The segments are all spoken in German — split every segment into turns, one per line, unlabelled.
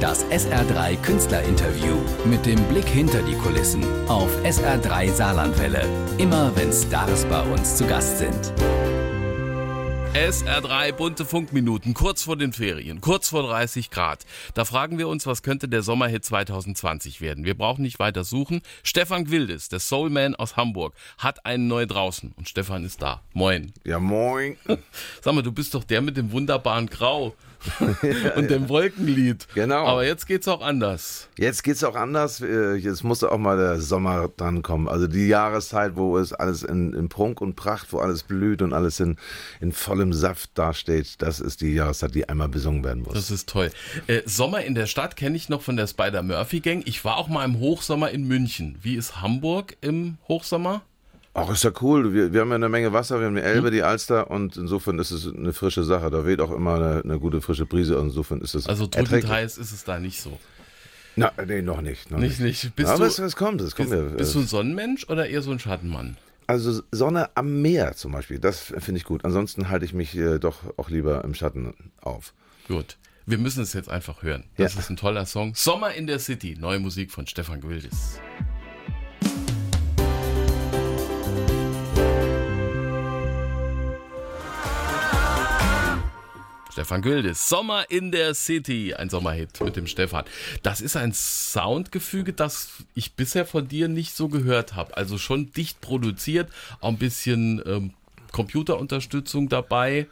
Das SR3 Künstlerinterview mit dem Blick hinter die Kulissen auf SR3 Saarlandwelle. Immer wenn Stars bei uns zu Gast sind.
SR3 bunte Funkminuten, kurz vor den Ferien, kurz vor 30 Grad. Da fragen wir uns, was könnte der Sommerhit 2020 werden? Wir brauchen nicht weiter suchen. Stefan Gwildes, der Soulman aus Hamburg, hat einen neu draußen. Und Stefan ist da. Moin.
Ja, moin.
Sag mal, du bist doch der mit dem wunderbaren Grau. Und dem Wolkenlied.
Genau.
Aber jetzt geht's auch anders.
Jetzt geht's auch anders. Äh, jetzt musste auch mal der Sommer dran kommen. Also die Jahreszeit, wo es alles in, in Prunk und Pracht, wo alles blüht und alles in, in vollem Saft dasteht, das ist die Jahreszeit, die einmal besungen werden muss.
Das ist toll. Äh, Sommer in der Stadt kenne ich noch von der Spider-Murphy-Gang. Ich war auch mal im Hochsommer in München. Wie ist Hamburg im Hochsommer?
Ach, ist ja cool. Wir, wir haben ja eine Menge Wasser, wir haben die Elbe, die Alster und insofern ist es eine frische Sache. Da weht auch immer eine, eine gute frische Brise und insofern ist es
Also drückend heiß ist es da nicht so.
Na, nee, noch nicht. Noch
nicht, nicht. Bist
Aber
du,
es, es kommt, es kommt
bist,
ja.
bist du ein Sonnenmensch oder eher so ein Schattenmann?
Also Sonne am Meer zum Beispiel, das finde ich gut. Ansonsten halte ich mich äh, doch auch lieber im Schatten auf.
Gut. Wir müssen es jetzt einfach hören. Das
Ja.
ist ein toller Song. Sommer in der City. Neue Musik von Stefan Gwildes. Stefan Güldes, Sommer in der City, ein Sommerhit mit dem Stefan. Das ist ein Soundgefüge, das ich bisher von dir nicht so gehört habe. Also schon dicht produziert, auch ein bisschen ähm, Computerunterstützung dabei.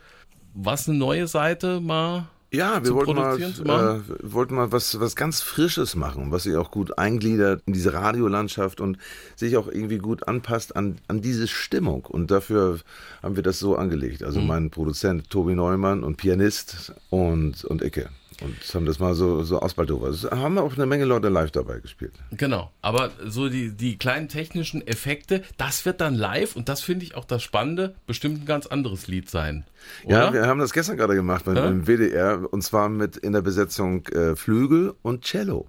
Was eine neue Seite mal
Ja, wir wollten mal, äh, wollten mal was, was ganz Frisches machen, was sich auch gut eingliedert in diese Radiolandschaft und sich auch irgendwie gut anpasst an, an diese Stimmung. Und dafür haben wir das so angelegt. Also
Mhm.
mein Produzent Tobi Neumann und Pianist und, und Icke. Und haben das mal so, so ausbaldowert. Es haben auch eine Menge Leute live dabei gespielt.
Genau, aber so die, die kleinen technischen Effekte, das wird dann live und das finde ich auch das Spannende, bestimmt ein ganz anderes Lied sein. Oder?
Ja, wir haben das gestern gerade gemacht beim,
Ja?
WDR und zwar mit in der Besetzung äh, Flügel und Cello.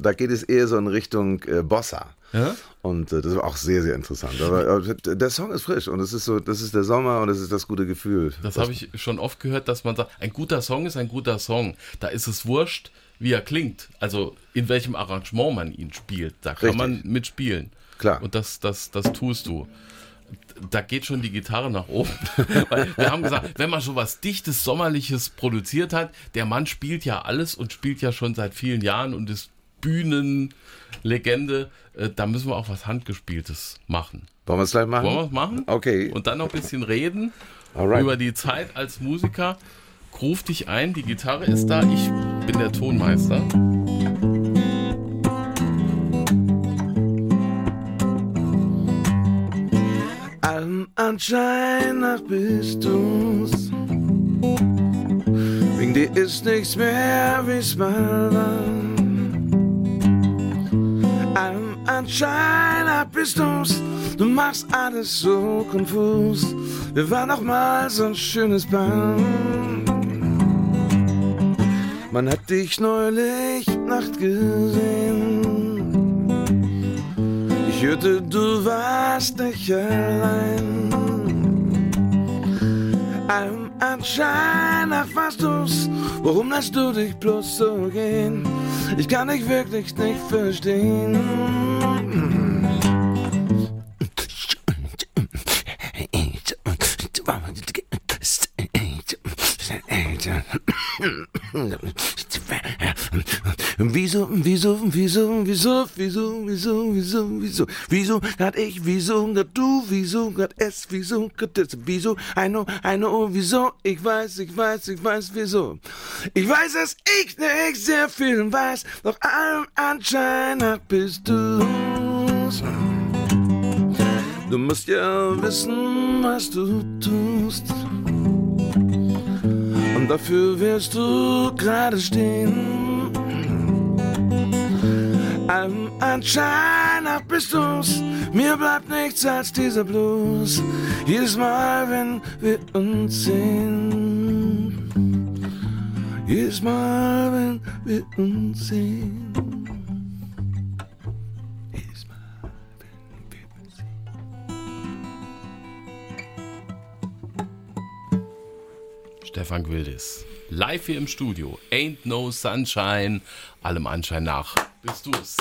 Da geht es eher so in Richtung äh, Bossa.
Ja?
Und äh, das war auch sehr, sehr interessant. Aber, aber der Song ist frisch und es ist so, das ist der Sommer und es ist das gute Gefühl.
Das habe ich schon oft gehört, dass man sagt, ein guter Song ist ein guter Song. Da ist es wurscht, wie er klingt. Also in welchem Arrangement man ihn spielt. Da kann
Richtig.
man mitspielen.
Klar.
Und das, das, das tust du. Da geht schon die Gitarre nach oben. Weil wir haben gesagt, wenn man so was Dichtes, Sommerliches produziert hat, der Mann spielt ja alles und spielt ja schon seit vielen Jahren und ist Bühnenlegende. Äh, Da müssen wir auch was Handgespieltes machen.
Wollen wir es gleich machen?
Wollen wir es machen?
Okay.
Und dann noch ein bisschen reden
Alright.
über die Zeit als Musiker. Ruf dich ein, die Gitarre ist da, ich bin der Tonmeister.
Allem Anschein nach bist du's. Wegen dir ist nichts mehr, wie's mal war. Allem Anschein bist du's. Du machst alles so konfus. Wir waren noch mal so ein schönes Paar. Man hat dich neulich Nacht gesehen. Ich hörte, du warst nicht allein. Allem Anschein warst du's. Warum lässt du dich bloß so gehen? Ich kann dich wirklich nicht verstehen. Wieso, wieso, wieso, wieso, wieso, wieso, wieso, wieso, wieso grad ich, wieso grad du, wieso grad es, wieso grad das, wieso, I know, I know, wieso, ich weiß, ich weiß, ich weiß, wieso. Ich weiß, dass ich nicht sehr viel weiß, doch allem Anschein nach bist du's. Du musst ja wissen, was du tust. Und dafür wirst du gerade stehen. Allem Anschein nach bist du's. Mir bleibt nichts als dieser Blues. Jedes Mal, wenn wir uns sehen. Jedes Mal, wenn wir uns sehen. Jedes Mal, wenn wir uns sehen.
Stefan Gwildes. live hier im Studio. Ain't no sunshine, allem Anschein nach. Bist du's?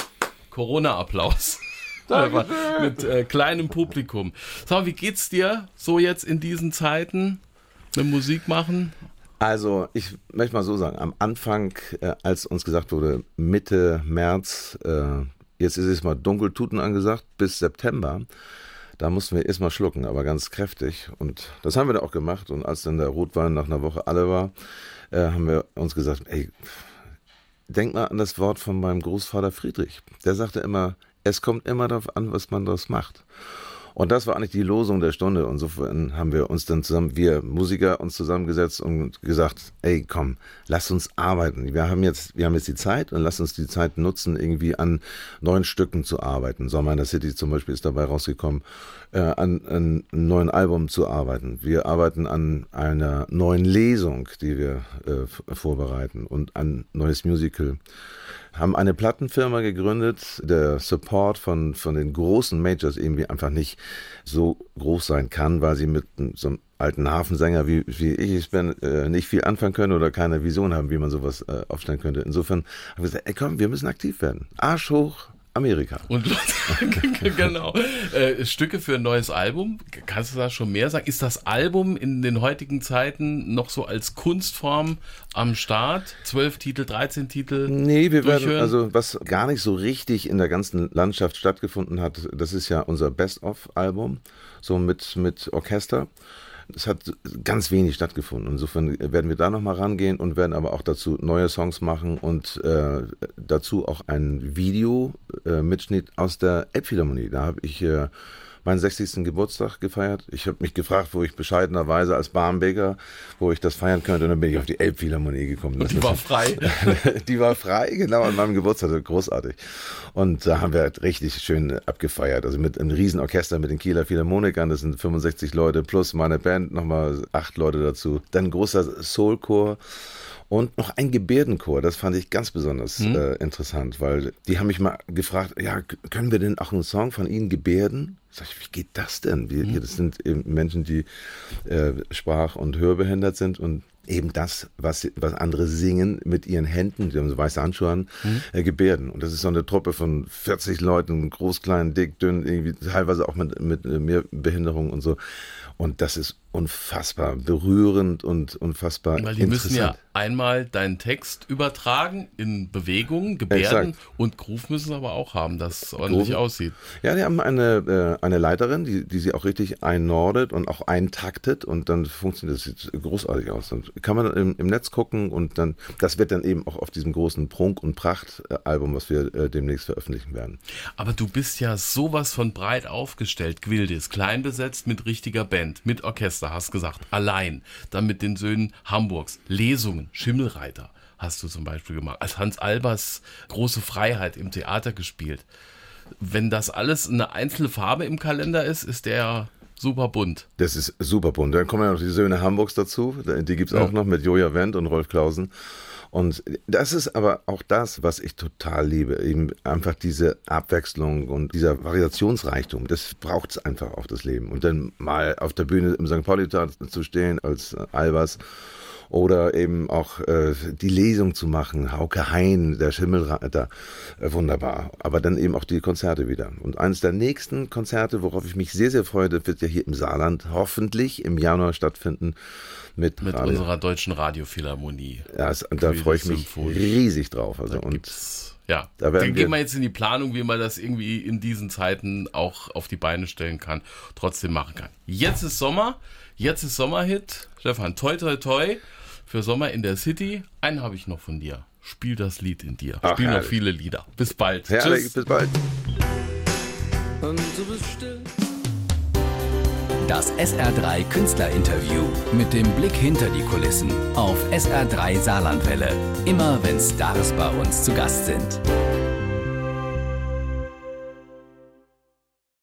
Corona-Applaus. Mit äh, kleinem Publikum. Mal, wie geht's dir so jetzt in diesen Zeiten mit Musik machen?
Also, ich möchte mal so sagen, am Anfang, äh, als uns gesagt wurde, Mitte März, äh, jetzt ist es mal Dunkeltuten angesagt, bis September, da mussten wir erstmal schlucken, aber ganz kräftig. Und das haben wir da auch gemacht. Und als dann der Rotwein nach einer Woche alle war, äh, haben wir uns gesagt, ey, denk mal an das Wort von meinem Großvater Friedrich. Der sagte immer, es kommt immer darauf an, was man daraus macht. Und das war eigentlich die Losung der Stunde. Und insofern haben wir uns dann zusammen, wir Musiker, uns zusammengesetzt und gesagt, ey, komm, lass uns arbeiten. Wir haben jetzt, wir haben jetzt die Zeit und lass uns die Zeit nutzen, irgendwie an neuen Stücken zu arbeiten. Sommer in der City zum Beispiel ist dabei rausgekommen, äh, an, an einem neuen Album zu arbeiten. Wir arbeiten an einer neuen Lesung, die wir äh, vorbereiten und an neues Musical haben eine Plattenfirma gegründet. Der Support von, von den großen Majors irgendwie einfach nicht so groß sein kann, weil sie mit so einem alten Hafensänger wie, wie ich es bin, äh, nicht viel anfangen können oder keine Vision haben, wie man sowas äh, aufstellen könnte. Insofern haben wir gesagt, ey komm, wir müssen aktiv werden. Arsch hoch, Amerika.
Und genau. Äh, Stücke für ein neues Album. Kannst du da schon mehr sagen? Ist das Album in den heutigen Zeiten noch so als Kunstform am Start? Zwölf Titel, 13 Titel?
Nee, wir durchhören? werden, also was gar nicht so richtig in der ganzen Landschaft stattgefunden hat, das ist ja unser Best-of-Album, so mit, mit Orchester es hat ganz wenig stattgefunden. Insofern werden wir da nochmal rangehen und werden aber auch dazu neue Songs machen und äh, dazu auch ein Video-Mitschnitt äh, aus der Elbphilharmonie. Da habe ich äh, meinen 60. Geburtstag gefeiert. Ich habe mich gefragt, wo ich bescheidenerweise als Barmbäcker, wo ich das feiern könnte. Und dann bin ich auf die Elbphilharmonie gekommen.
Und die war frei.
die war frei, genau, an meinem Geburtstag. Großartig. Und da haben wir halt richtig schön abgefeiert. Also mit einem Riesenorchester mit den Kieler Philharmonikern. Das sind 65 Leute plus meine Band, nochmal acht Leute dazu. Dann ein großer Soulchor und noch ein Gebärdenchor. Das fand ich ganz besonders mhm. äh, interessant, weil die haben mich mal gefragt, ja, können wir denn auch einen Song von Ihnen gebärden? Sag ich, wie geht das denn? Wir, mhm. Das sind eben Menschen, die äh, sprach- und hörbehindert sind und eben das, was, was andere singen mit ihren Händen, die haben so weiße Handschuhe an, mhm. äh, gebärden. Und das ist so eine Truppe von 40 Leuten, groß, klein, dick, dünn, irgendwie teilweise auch mit, mit mehr Behinderung und so. Und das ist unfassbar berührend und unfassbar
Weil die müssen ja einmal deinen Text übertragen in Bewegungen, Gebärden Exakt. und Groove müssen sie aber auch haben, dass es ordentlich Groove. aussieht.
Ja, die haben eine, äh, eine Leiterin, die, die sie auch richtig einnordet und auch eintaktet und dann funktioniert das sieht großartig aus. Dann kann man im, im Netz gucken und dann, das wird dann eben auch auf diesem großen Prunk- und Pracht-Album, was wir äh, demnächst veröffentlichen werden.
Aber du bist ja sowas von breit aufgestellt, Gwildis, klein besetzt mit richtiger Band, mit Orchester. Orchester, hast gesagt, allein. Dann mit den Söhnen Hamburgs, Lesungen, Schimmelreiter hast du zum Beispiel gemacht. Als Hans Albers große Freiheit im Theater gespielt. Wenn das alles eine einzelne Farbe im Kalender ist, ist der super bunt.
Das ist super bunt. Dann kommen ja noch die Söhne Hamburgs dazu. Die gibt es ja. auch noch mit Joja Wendt und Rolf Klausen. Und das ist aber auch das, was ich total liebe. Eben einfach diese Abwechslung und dieser Variationsreichtum. Das braucht es einfach auf das Leben. Und dann mal auf der Bühne im St. Pauli zu stehen als Albers oder eben auch äh, die Lesung zu machen, Hauke Hein, der Schimmelreiter, äh, wunderbar. Aber dann eben auch die Konzerte wieder. Und eines der nächsten Konzerte, worauf ich mich sehr, sehr freue, das wird ja hier im Saarland hoffentlich im Januar stattfinden. Mit,
mit Radio. unserer deutschen Radiophilharmonie.
Ja, es, da freue ich mich riesig drauf. Also, und
ja, da dann gehen wir jetzt in die Planung, wie man das irgendwie in diesen Zeiten auch auf die Beine stellen kann, trotzdem machen kann. Jetzt ist Sommer, jetzt ist Sommerhit. Stefan, toi, toi, toi für Sommer in der City. Einen habe ich noch von dir. Spiel das Lied in dir. Ach, Spiel herrlich. noch viele Lieder. Bis bald.
Herrlich, Tschüss. bis bald.
Das SR3 Künstlerinterview mit dem Blick hinter die Kulissen auf SR3 Saarlandwelle. Immer wenn Stars bei uns zu Gast sind.